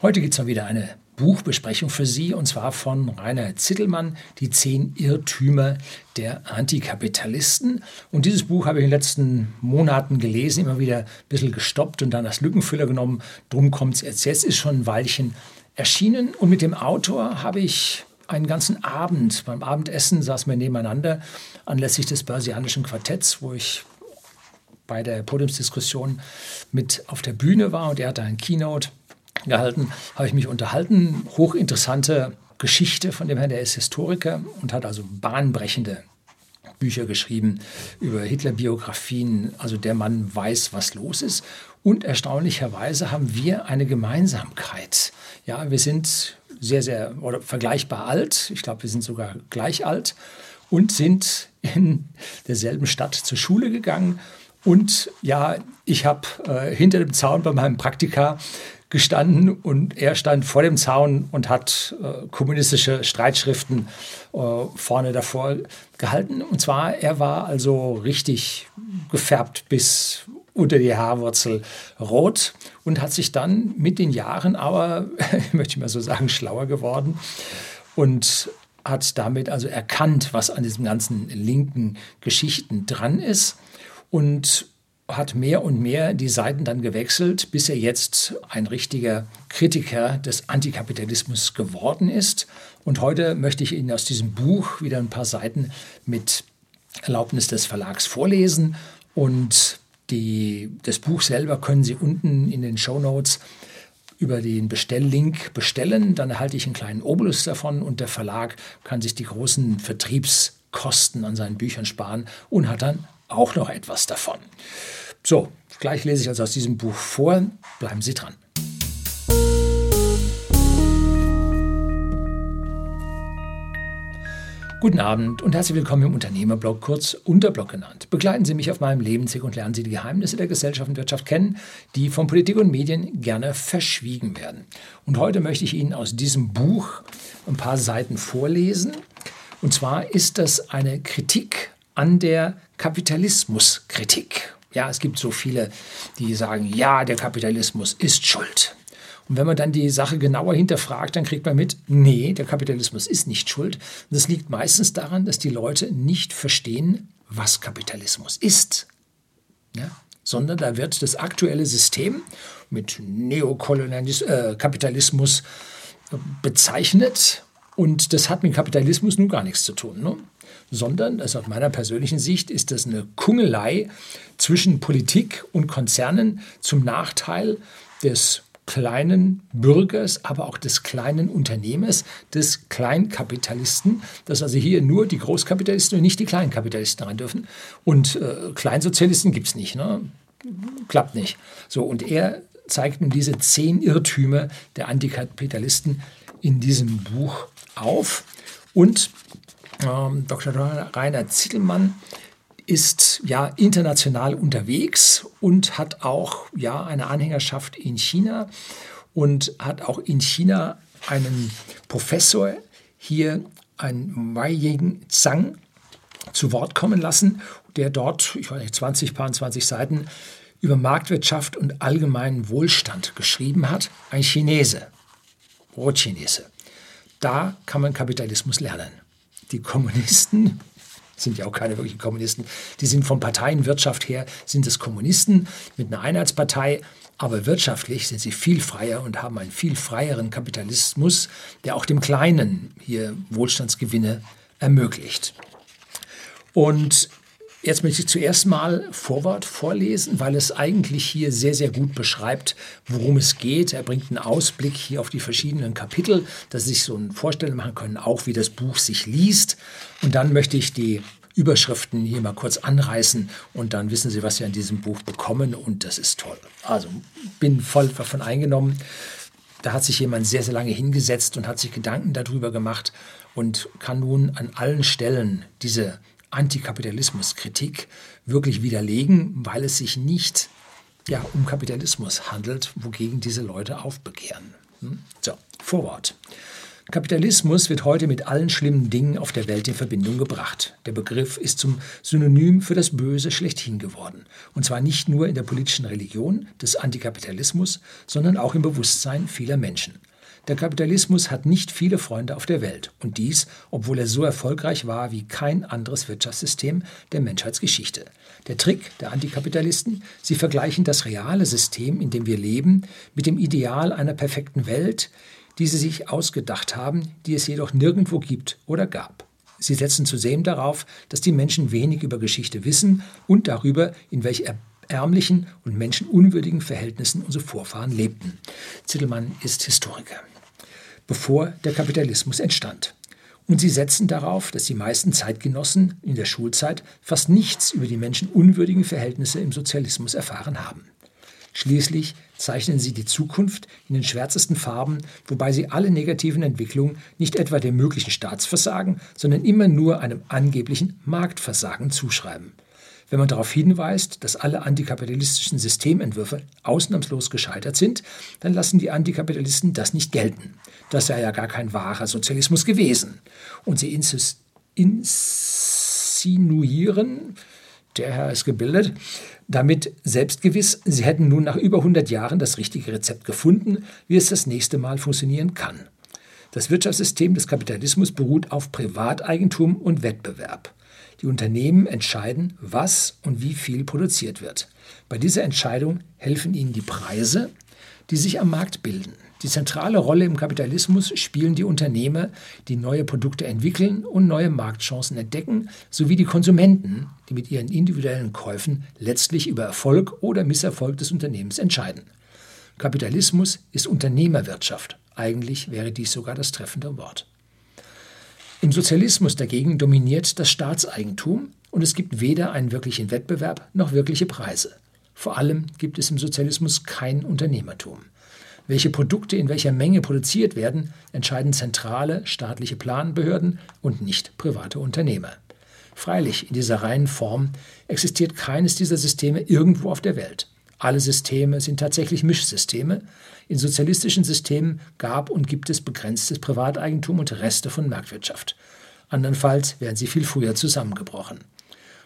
Heute gibt es mal wieder eine Buchbesprechung für Sie und zwar von Rainer Zittelmann, Die zehn Irrtümer der Antikapitalisten. Und dieses Buch habe ich in den letzten Monaten gelesen, immer wieder ein bisschen gestoppt und dann als Lückenfüller genommen. Drum kommt es jetzt. Jetzt ist schon ein Weilchen erschienen und mit dem Autor habe ich einen ganzen Abend beim Abendessen saßen wir nebeneinander anlässlich des Börsianischen Quartetts, wo ich bei der Podiumsdiskussion mit auf der Bühne war und er hatte ein Keynote gehalten, habe ich mich unterhalten. Hochinteressante Geschichte von dem Herrn, der ist Historiker und hat also bahnbrechende Bücher geschrieben über Hitler-Biografien. Also der Mann weiß, was los ist. Und erstaunlicherweise haben wir eine Gemeinsamkeit. Ja, wir sind sehr, sehr oder vergleichbar alt. Ich glaube, wir sind sogar gleich alt und sind in derselben Stadt zur Schule gegangen. Und ja, ich habe äh, hinter dem Zaun bei meinem Praktika gestanden und er stand vor dem Zaun und hat äh, kommunistische Streitschriften äh, vorne davor gehalten. Und zwar, er war also richtig gefärbt bis unter die Haarwurzel rot und hat sich dann mit den Jahren aber, möchte ich mal so sagen, schlauer geworden und hat damit also erkannt, was an diesen ganzen linken Geschichten dran ist und hat mehr und mehr die Seiten dann gewechselt, bis er jetzt ein richtiger Kritiker des Antikapitalismus geworden ist. Und heute möchte ich Ihnen aus diesem Buch wieder ein paar Seiten mit Erlaubnis des Verlags vorlesen. Und die, das Buch selber können Sie unten in den Show Notes über den Bestelllink bestellen. Dann erhalte ich einen kleinen Obolus davon und der Verlag kann sich die großen Vertriebskosten an seinen Büchern sparen und hat dann auch noch etwas davon. So, gleich lese ich also aus diesem Buch vor. Bleiben Sie dran. Guten Abend und herzlich willkommen im Unternehmerblog, kurz Unterblog genannt. Begleiten Sie mich auf meinem Lebensweg und lernen Sie die Geheimnisse der Gesellschaft und Wirtschaft kennen, die von Politik und Medien gerne verschwiegen werden. Und heute möchte ich Ihnen aus diesem Buch ein paar Seiten vorlesen. Und zwar ist das eine Kritik an der Kapitalismuskritik. Ja, es gibt so viele, die sagen, ja, der Kapitalismus ist schuld. Und wenn man dann die Sache genauer hinterfragt, dann kriegt man mit, nee, der Kapitalismus ist nicht schuld. Und das liegt meistens daran, dass die Leute nicht verstehen, was Kapitalismus ist. Ja? Sondern da wird das aktuelle System mit Neokapitalismus äh, bezeichnet. Und das hat mit Kapitalismus nun gar nichts zu tun. Ne? sondern also aus meiner persönlichen Sicht ist das eine Kungelei zwischen Politik und Konzernen zum Nachteil des kleinen Bürgers, aber auch des kleinen Unternehmers, des Kleinkapitalisten, dass also hier nur die Großkapitalisten und nicht die Kleinkapitalisten rein dürfen. Und äh, Kleinsozialisten gibt es nicht. Ne? Klappt nicht. So, und er zeigt nun diese zehn Irrtümer der Antikapitalisten in diesem Buch auf. Und ähm, Dr. Rainer Zittelmann ist ja international unterwegs und hat auch ja eine Anhängerschaft in China und hat auch in China einen Professor hier, einen Wei Ying Zhang, zu Wort kommen lassen, der dort, ich weiß nicht, 20, paar 20 Seiten über Marktwirtschaft und allgemeinen Wohlstand geschrieben hat. Ein Chinese, Rotchinese. Da kann man Kapitalismus lernen die Kommunisten sind ja auch keine wirklichen Kommunisten, die sind von Parteienwirtschaft her, sind es Kommunisten mit einer Einheitspartei, aber wirtschaftlich sind sie viel freier und haben einen viel freieren Kapitalismus, der auch dem Kleinen hier Wohlstandsgewinne ermöglicht. Und Jetzt möchte ich zuerst mal Vorwort vorlesen, weil es eigentlich hier sehr, sehr gut beschreibt, worum es geht. Er bringt einen Ausblick hier auf die verschiedenen Kapitel, dass Sie sich so eine Vorstellung machen können, auch wie das Buch sich liest. Und dann möchte ich die Überschriften hier mal kurz anreißen und dann wissen Sie, was Sie an diesem Buch bekommen und das ist toll. Also bin voll davon eingenommen. Da hat sich jemand sehr, sehr lange hingesetzt und hat sich Gedanken darüber gemacht und kann nun an allen Stellen diese Antikapitalismuskritik wirklich widerlegen, weil es sich nicht ja, um Kapitalismus handelt, wogegen diese Leute aufbegehren. Hm? So, Vorwort. Kapitalismus wird heute mit allen schlimmen Dingen auf der Welt in Verbindung gebracht. Der Begriff ist zum Synonym für das Böse schlechthin geworden. Und zwar nicht nur in der politischen Religion des Antikapitalismus, sondern auch im Bewusstsein vieler Menschen. Der Kapitalismus hat nicht viele Freunde auf der Welt. Und dies, obwohl er so erfolgreich war wie kein anderes Wirtschaftssystem der Menschheitsgeschichte. Der Trick der Antikapitalisten, sie vergleichen das reale System, in dem wir leben, mit dem Ideal einer perfekten Welt, die sie sich ausgedacht haben, die es jedoch nirgendwo gibt oder gab. Sie setzen zudem darauf, dass die Menschen wenig über Geschichte wissen und darüber, in welch ärmlichen und menschenunwürdigen Verhältnissen unsere Vorfahren lebten. Zittelmann ist Historiker. Bevor der Kapitalismus entstand. Und sie setzen darauf, dass die meisten Zeitgenossen in der Schulzeit fast nichts über die menschenunwürdigen Verhältnisse im Sozialismus erfahren haben. Schließlich zeichnen sie die Zukunft in den schwärzesten Farben, wobei sie alle negativen Entwicklungen nicht etwa dem möglichen Staatsversagen, sondern immer nur einem angeblichen Marktversagen zuschreiben. Wenn man darauf hinweist, dass alle antikapitalistischen Systementwürfe ausnahmslos gescheitert sind, dann lassen die Antikapitalisten das nicht gelten. Das sei ja gar kein wahrer Sozialismus gewesen. Und sie insinuieren, der Herr ist gebildet, damit selbstgewiss, sie hätten nun nach über 100 Jahren das richtige Rezept gefunden, wie es das nächste Mal funktionieren kann. Das Wirtschaftssystem des Kapitalismus beruht auf Privateigentum und Wettbewerb. Die Unternehmen entscheiden, was und wie viel produziert wird. Bei dieser Entscheidung helfen ihnen die Preise, die sich am Markt bilden. Die zentrale Rolle im Kapitalismus spielen die Unternehmer, die neue Produkte entwickeln und neue Marktchancen entdecken, sowie die Konsumenten, die mit ihren individuellen Käufen letztlich über Erfolg oder Misserfolg des Unternehmens entscheiden. Kapitalismus ist Unternehmerwirtschaft. Eigentlich wäre dies sogar das treffende Wort. Im Sozialismus dagegen dominiert das Staatseigentum und es gibt weder einen wirklichen Wettbewerb noch wirkliche Preise. Vor allem gibt es im Sozialismus kein Unternehmertum. Welche Produkte in welcher Menge produziert werden, entscheiden zentrale staatliche Planbehörden und nicht private Unternehmer. Freilich, in dieser reinen Form existiert keines dieser Systeme irgendwo auf der Welt. Alle Systeme sind tatsächlich Mischsysteme. In sozialistischen Systemen gab und gibt es begrenztes Privateigentum und Reste von Marktwirtschaft. Andernfalls wären sie viel früher zusammengebrochen.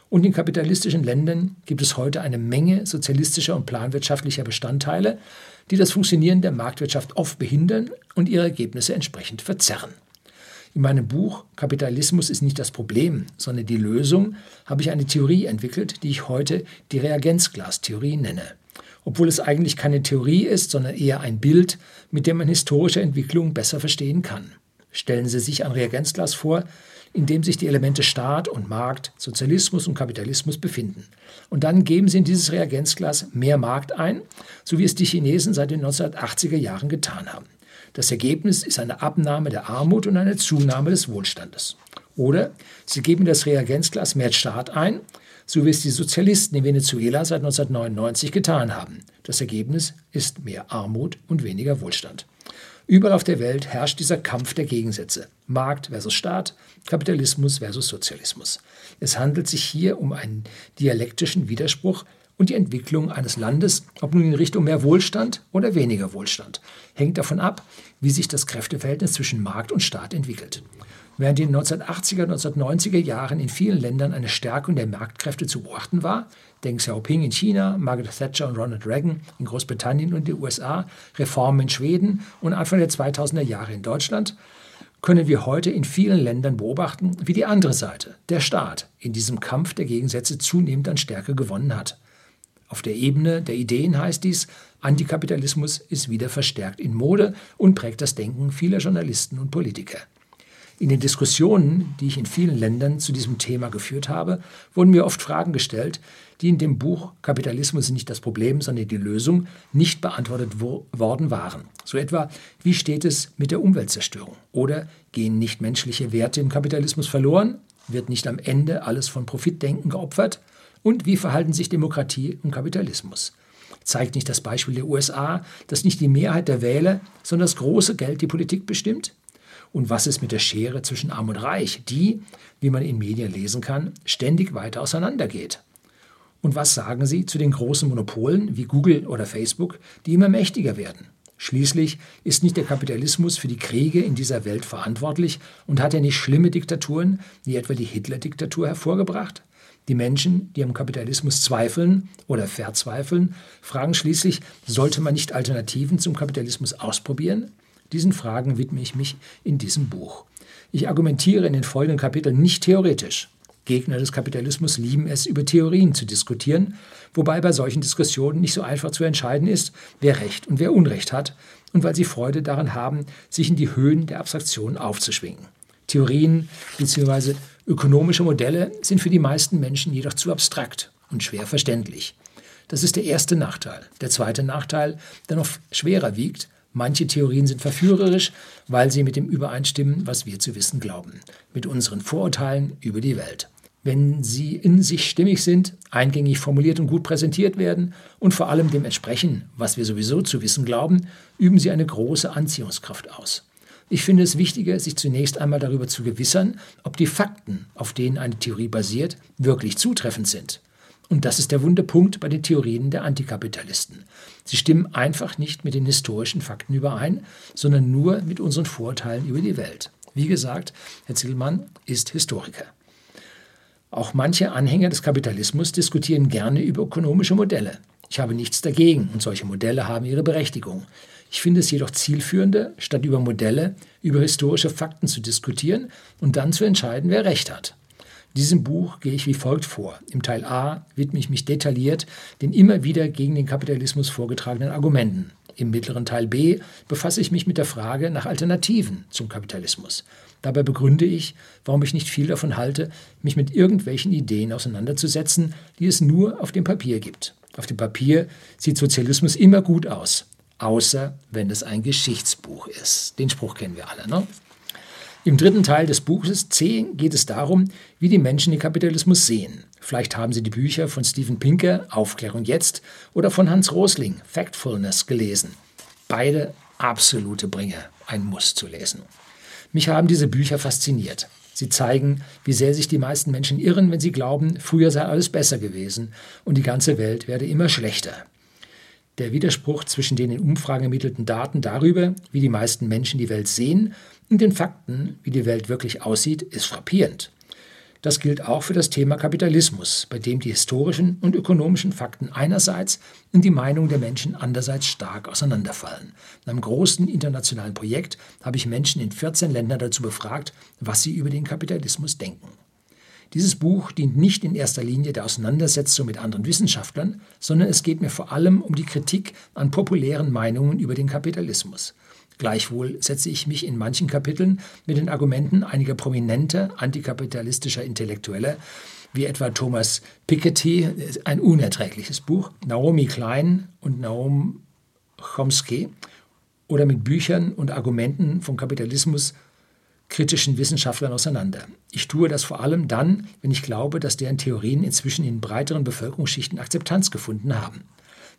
Und in kapitalistischen Ländern gibt es heute eine Menge sozialistischer und planwirtschaftlicher Bestandteile, die das Funktionieren der Marktwirtschaft oft behindern und ihre Ergebnisse entsprechend verzerren. In meinem Buch Kapitalismus ist nicht das Problem, sondern die Lösung habe ich eine Theorie entwickelt, die ich heute die Reagenzglastheorie nenne. Obwohl es eigentlich keine Theorie ist, sondern eher ein Bild, mit dem man historische Entwicklungen besser verstehen kann. Stellen Sie sich ein Reagenzglas vor, in dem sich die Elemente Staat und Markt, Sozialismus und Kapitalismus befinden. Und dann geben sie in dieses Reagenzglas mehr Markt ein, so wie es die Chinesen seit den 1980er Jahren getan haben. Das Ergebnis ist eine Abnahme der Armut und eine Zunahme des Wohlstandes. Oder sie geben das Reagenzglas mehr Staat ein, so wie es die Sozialisten in Venezuela seit 1999 getan haben. Das Ergebnis ist mehr Armut und weniger Wohlstand. Überall auf der Welt herrscht dieser Kampf der Gegensätze. Markt versus Staat, Kapitalismus versus Sozialismus. Es handelt sich hier um einen dialektischen Widerspruch und die Entwicklung eines Landes, ob nun in Richtung mehr Wohlstand oder weniger Wohlstand, hängt davon ab, wie sich das Kräfteverhältnis zwischen Markt und Staat entwickelt. Während in den 1980er und 1990er Jahren in vielen Ländern eine Stärkung der Marktkräfte zu beobachten war, Deng Xiaoping in China, Margaret Thatcher und Ronald Reagan in Großbritannien und den USA, Reformen in Schweden und Anfang der 2000er Jahre in Deutschland, können wir heute in vielen Ländern beobachten, wie die andere Seite, der Staat, in diesem Kampf der Gegensätze zunehmend an Stärke gewonnen hat. Auf der Ebene der Ideen heißt dies, Antikapitalismus ist wieder verstärkt in Mode und prägt das Denken vieler Journalisten und Politiker. In den Diskussionen, die ich in vielen Ländern zu diesem Thema geführt habe, wurden mir oft Fragen gestellt, die in dem Buch Kapitalismus ist nicht das Problem, sondern die Lösung nicht beantwortet wo worden waren. So etwa, wie steht es mit der Umweltzerstörung? Oder gehen nicht menschliche Werte im Kapitalismus verloren? Wird nicht am Ende alles von Profitdenken geopfert? Und wie verhalten sich Demokratie und Kapitalismus? Zeigt nicht das Beispiel der USA, dass nicht die Mehrheit der Wähler, sondern das große Geld die Politik bestimmt? Und was ist mit der Schere zwischen Arm und Reich, die, wie man in Medien lesen kann, ständig weiter auseinandergeht? Und was sagen Sie zu den großen Monopolen wie Google oder Facebook, die immer mächtiger werden? Schließlich ist nicht der Kapitalismus für die Kriege in dieser Welt verantwortlich und hat er nicht schlimme Diktaturen, wie etwa die Hitler-Diktatur, hervorgebracht? Die Menschen, die am Kapitalismus zweifeln oder verzweifeln, fragen schließlich, sollte man nicht Alternativen zum Kapitalismus ausprobieren? Diesen Fragen widme ich mich in diesem Buch. Ich argumentiere in den folgenden Kapiteln nicht theoretisch. Gegner des Kapitalismus lieben es, über Theorien zu diskutieren, wobei bei solchen Diskussionen nicht so einfach zu entscheiden ist, wer Recht und wer Unrecht hat, und weil sie Freude daran haben, sich in die Höhen der Abstraktion aufzuschwingen. Theorien bzw. ökonomische Modelle sind für die meisten Menschen jedoch zu abstrakt und schwer verständlich. Das ist der erste Nachteil. Der zweite Nachteil, der noch schwerer wiegt, manche Theorien sind verführerisch, weil sie mit dem übereinstimmen, was wir zu wissen glauben, mit unseren Vorurteilen über die Welt wenn sie in sich stimmig sind, eingängig formuliert und gut präsentiert werden und vor allem dem entsprechen, was wir sowieso zu wissen glauben, üben sie eine große Anziehungskraft aus. Ich finde es wichtiger, sich zunächst einmal darüber zu gewissern, ob die Fakten, auf denen eine Theorie basiert, wirklich zutreffend sind. Und das ist der Wunderpunkt bei den Theorien der Antikapitalisten. Sie stimmen einfach nicht mit den historischen Fakten überein, sondern nur mit unseren Vorurteilen über die Welt. Wie gesagt, Herr Zillmann ist Historiker. Auch manche Anhänger des Kapitalismus diskutieren gerne über ökonomische Modelle. Ich habe nichts dagegen und solche Modelle haben ihre Berechtigung. Ich finde es jedoch zielführender, statt über Modelle, über historische Fakten zu diskutieren und dann zu entscheiden, wer recht hat. Diesem Buch gehe ich wie folgt vor. Im Teil A widme ich mich detailliert den immer wieder gegen den Kapitalismus vorgetragenen Argumenten. Im mittleren Teil B befasse ich mich mit der Frage nach Alternativen zum Kapitalismus. Dabei begründe ich, warum ich nicht viel davon halte, mich mit irgendwelchen Ideen auseinanderzusetzen, die es nur auf dem Papier gibt. Auf dem Papier sieht Sozialismus immer gut aus, außer wenn es ein Geschichtsbuch ist. Den Spruch kennen wir alle. Ne? Im dritten Teil des Buches C geht es darum, wie die Menschen den Kapitalismus sehen. Vielleicht haben Sie die Bücher von Steven Pinker, Aufklärung jetzt, oder von Hans Rosling, Factfulness, gelesen. Beide absolute Bringer, ein Muss zu lesen. Mich haben diese Bücher fasziniert. Sie zeigen, wie sehr sich die meisten Menschen irren, wenn sie glauben, früher sei alles besser gewesen und die ganze Welt werde immer schlechter. Der Widerspruch zwischen den in Umfragen ermittelten Daten darüber, wie die meisten Menschen die Welt sehen, und den Fakten, wie die Welt wirklich aussieht, ist frappierend. Das gilt auch für das Thema Kapitalismus, bei dem die historischen und ökonomischen Fakten einerseits und die Meinung der Menschen andererseits stark auseinanderfallen. In einem großen internationalen Projekt habe ich Menschen in 14 Ländern dazu befragt, was sie über den Kapitalismus denken. Dieses Buch dient nicht in erster Linie der Auseinandersetzung mit anderen Wissenschaftlern, sondern es geht mir vor allem um die Kritik an populären Meinungen über den Kapitalismus. Gleichwohl setze ich mich in manchen Kapiteln mit den Argumenten einiger prominenter antikapitalistischer Intellektueller, wie etwa Thomas Piketty, ein unerträgliches Buch, Naomi Klein und Naum Chomsky, oder mit Büchern und Argumenten vom Kapitalismus kritischen Wissenschaftlern auseinander. Ich tue das vor allem dann, wenn ich glaube, dass deren Theorien inzwischen in breiteren Bevölkerungsschichten Akzeptanz gefunden haben.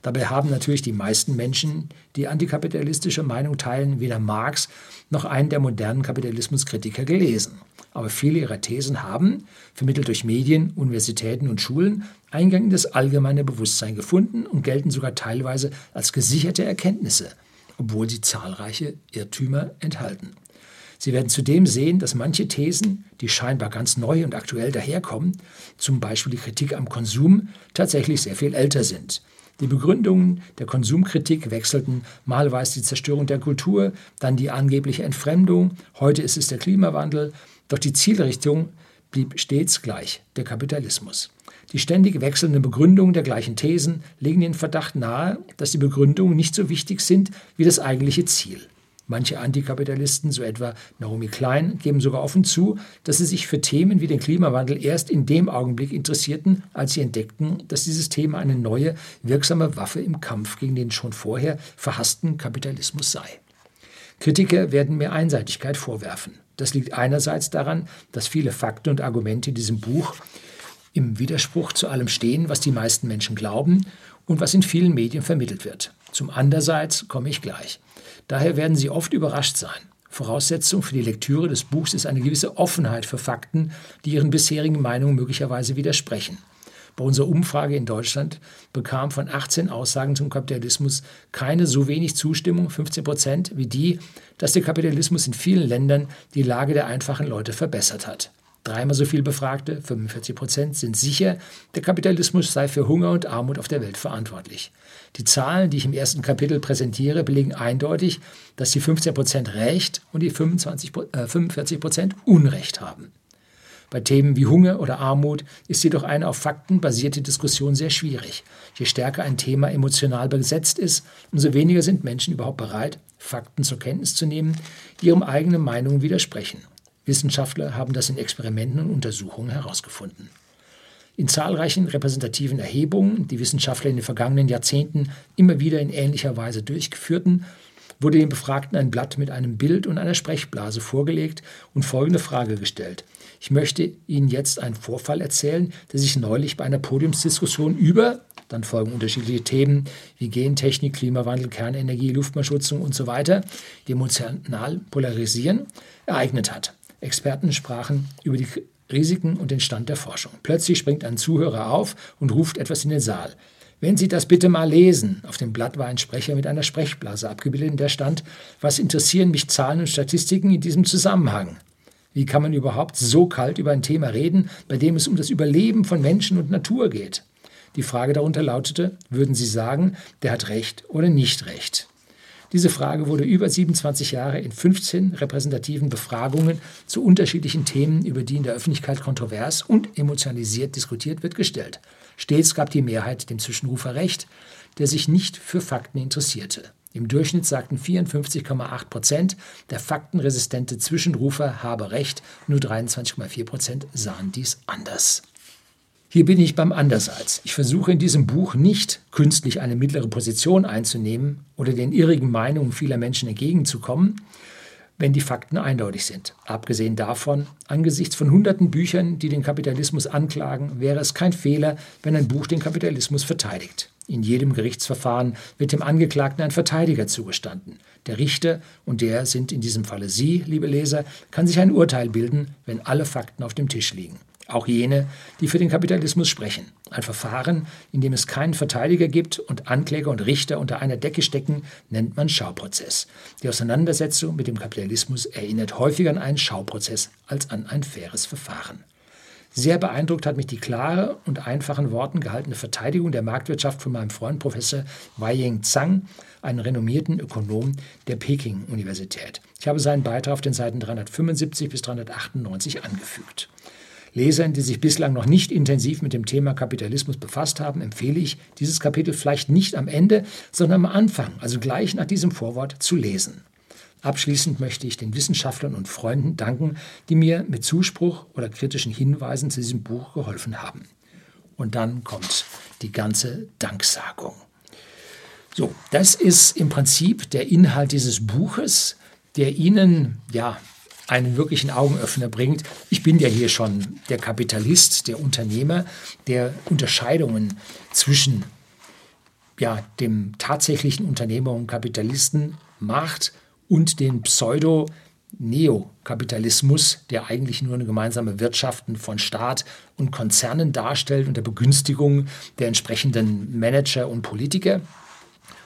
Dabei haben natürlich die meisten Menschen, die antikapitalistische Meinung teilen, weder Marx noch einen der modernen Kapitalismuskritiker gelesen. Aber viele ihrer Thesen haben, vermittelt durch Medien, Universitäten und Schulen, Eingang in das allgemeine Bewusstsein gefunden und gelten sogar teilweise als gesicherte Erkenntnisse, obwohl sie zahlreiche Irrtümer enthalten. Sie werden zudem sehen, dass manche Thesen, die scheinbar ganz neu und aktuell daherkommen, zum Beispiel die Kritik am Konsum, tatsächlich sehr viel älter sind. Die Begründungen der Konsumkritik wechselten. Mal war die Zerstörung der Kultur, dann die angebliche Entfremdung, heute ist es der Klimawandel. Doch die Zielrichtung blieb stets gleich, der Kapitalismus. Die ständig wechselnden Begründungen der gleichen Thesen legen den Verdacht nahe, dass die Begründungen nicht so wichtig sind wie das eigentliche Ziel. Manche Antikapitalisten, so etwa Naomi Klein, geben sogar offen zu, dass sie sich für Themen wie den Klimawandel erst in dem Augenblick interessierten, als sie entdeckten, dass dieses Thema eine neue, wirksame Waffe im Kampf gegen den schon vorher verhassten Kapitalismus sei. Kritiker werden mehr Einseitigkeit vorwerfen. Das liegt einerseits daran, dass viele Fakten und Argumente in diesem Buch im Widerspruch zu allem stehen, was die meisten Menschen glauben und was in vielen Medien vermittelt wird. Zum andererseits komme ich gleich. Daher werden Sie oft überrascht sein. Voraussetzung für die Lektüre des Buchs ist eine gewisse Offenheit für Fakten, die Ihren bisherigen Meinungen möglicherweise widersprechen. Bei unserer Umfrage in Deutschland bekam von 18 Aussagen zum Kapitalismus keine so wenig Zustimmung, 15 Prozent, wie die, dass der Kapitalismus in vielen Ländern die Lage der einfachen Leute verbessert hat. Dreimal so viel Befragte, 45 Prozent, sind sicher, der Kapitalismus sei für Hunger und Armut auf der Welt verantwortlich. Die Zahlen, die ich im ersten Kapitel präsentiere, belegen eindeutig, dass die 15 Prozent Recht und die 25, äh, 45 Prozent Unrecht haben. Bei Themen wie Hunger oder Armut ist jedoch eine auf Fakten basierte Diskussion sehr schwierig. Je stärker ein Thema emotional besetzt ist, umso weniger sind Menschen überhaupt bereit, Fakten zur Kenntnis zu nehmen, die ihrem eigenen Meinungen widersprechen. Wissenschaftler haben das in Experimenten und Untersuchungen herausgefunden. In zahlreichen repräsentativen Erhebungen, die Wissenschaftler in den vergangenen Jahrzehnten immer wieder in ähnlicher Weise durchgeführten, wurde den Befragten ein Blatt mit einem Bild und einer Sprechblase vorgelegt und folgende Frage gestellt. Ich möchte Ihnen jetzt einen Vorfall erzählen, der sich neulich bei einer Podiumsdiskussion über, dann folgen unterschiedliche Themen wie Gentechnik, Klimawandel, Kernenergie, Luftverschmutzung und so weiter, die emotional polarisieren, ereignet hat. Experten sprachen über die Risiken und den Stand der Forschung. Plötzlich springt ein Zuhörer auf und ruft etwas in den Saal. Wenn Sie das bitte mal lesen. Auf dem Blatt war ein Sprecher mit einer Sprechblase abgebildet, in der stand, was interessieren mich Zahlen und Statistiken in diesem Zusammenhang? Wie kann man überhaupt so kalt über ein Thema reden, bei dem es um das Überleben von Menschen und Natur geht? Die Frage darunter lautete, würden Sie sagen, der hat recht oder nicht recht? Diese Frage wurde über 27 Jahre in 15 repräsentativen Befragungen zu unterschiedlichen Themen, über die in der Öffentlichkeit kontrovers und emotionalisiert diskutiert wird, gestellt. Stets gab die Mehrheit dem Zwischenrufer recht, der sich nicht für Fakten interessierte. Im Durchschnitt sagten 54,8 Prozent, der faktenresistente Zwischenrufer habe recht, nur 23,4 Prozent sahen dies anders. Hier bin ich beim Anderseits. Ich versuche in diesem Buch nicht künstlich eine mittlere Position einzunehmen oder den irrigen Meinungen vieler Menschen entgegenzukommen, wenn die Fakten eindeutig sind. Abgesehen davon, angesichts von hunderten Büchern, die den Kapitalismus anklagen, wäre es kein Fehler, wenn ein Buch den Kapitalismus verteidigt. In jedem Gerichtsverfahren wird dem Angeklagten ein Verteidiger zugestanden. Der Richter, und der sind in diesem Falle Sie, liebe Leser, kann sich ein Urteil bilden, wenn alle Fakten auf dem Tisch liegen auch jene, die für den Kapitalismus sprechen. Ein Verfahren, in dem es keinen Verteidiger gibt und Ankläger und Richter unter einer Decke stecken, nennt man Schauprozess. Die Auseinandersetzung mit dem Kapitalismus erinnert häufiger an einen Schauprozess als an ein faires Verfahren. Sehr beeindruckt hat mich die klare und einfachen Worten gehaltene Verteidigung der Marktwirtschaft von meinem Freund Professor Wei-Ying Zhang, einen renommierten Ökonom der Peking-Universität. Ich habe seinen Beitrag auf den Seiten 375 bis 398 angefügt. Lesern, die sich bislang noch nicht intensiv mit dem Thema Kapitalismus befasst haben, empfehle ich, dieses Kapitel vielleicht nicht am Ende, sondern am Anfang, also gleich nach diesem Vorwort, zu lesen. Abschließend möchte ich den Wissenschaftlern und Freunden danken, die mir mit Zuspruch oder kritischen Hinweisen zu diesem Buch geholfen haben. Und dann kommt die ganze Danksagung. So, das ist im Prinzip der Inhalt dieses Buches, der Ihnen ja einen wirklichen Augenöffner bringt. Ich bin ja hier schon der Kapitalist, der Unternehmer, der Unterscheidungen zwischen ja, dem tatsächlichen Unternehmer und Kapitalisten macht und dem Pseudo- Neokapitalismus, der eigentlich nur eine gemeinsame Wirtschaften von Staat und Konzernen darstellt unter Begünstigung der entsprechenden Manager und Politiker.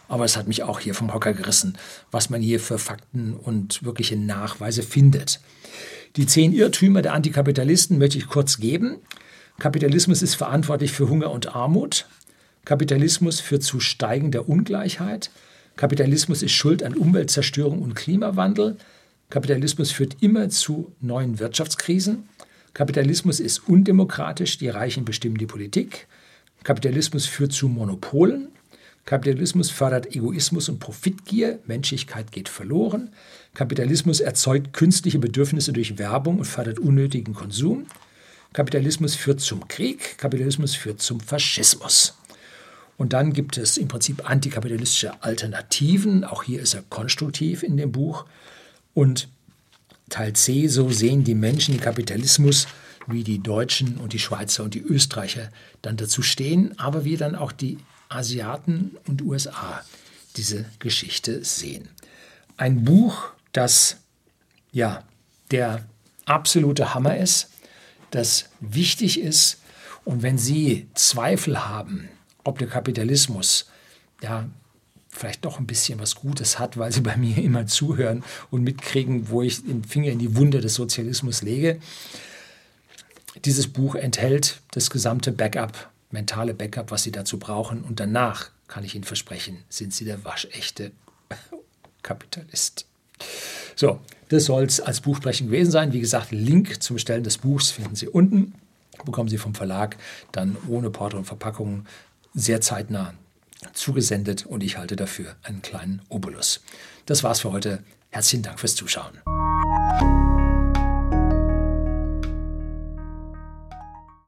Aber es hat mich auch hier vom Hocker gerissen, was man hier für Fakten und wirkliche Nachweise findet. Die zehn Irrtümer der Antikapitalisten möchte ich kurz geben. Kapitalismus ist verantwortlich für Hunger und Armut. Kapitalismus führt zu steigender Ungleichheit. Kapitalismus ist schuld an Umweltzerstörung und Klimawandel. Kapitalismus führt immer zu neuen Wirtschaftskrisen. Kapitalismus ist undemokratisch, die Reichen bestimmen die Politik. Kapitalismus führt zu Monopolen. Kapitalismus fördert Egoismus und Profitgier, Menschlichkeit geht verloren. Kapitalismus erzeugt künstliche Bedürfnisse durch Werbung und fördert unnötigen Konsum. Kapitalismus führt zum Krieg, Kapitalismus führt zum Faschismus. Und dann gibt es im Prinzip antikapitalistische Alternativen. Auch hier ist er konstruktiv in dem Buch. Und Teil C, so sehen die Menschen den Kapitalismus, wie die Deutschen und die Schweizer und die Österreicher dann dazu stehen, aber wie dann auch die Asiaten und USA diese Geschichte sehen. Ein Buch, das ja der absolute Hammer ist, das wichtig ist Und wenn Sie Zweifel haben, ob der Kapitalismus ja vielleicht doch ein bisschen was Gutes hat, weil Sie bei mir immer zuhören und mitkriegen, wo ich den Finger in die Wunde des Sozialismus lege. Dieses Buch enthält das gesamte Backup, mentale Backup, was Sie dazu brauchen. Und danach, kann ich Ihnen versprechen, sind Sie der waschechte Kapitalist. So, das soll es als Buchsprechen gewesen sein. Wie gesagt, Link zum Bestellen des Buchs finden Sie unten. Bekommen Sie vom Verlag dann ohne Porto und Verpackung sehr zeitnah zugesendet und ich halte dafür einen kleinen Obolus. Das war's für heute. Herzlichen Dank fürs Zuschauen.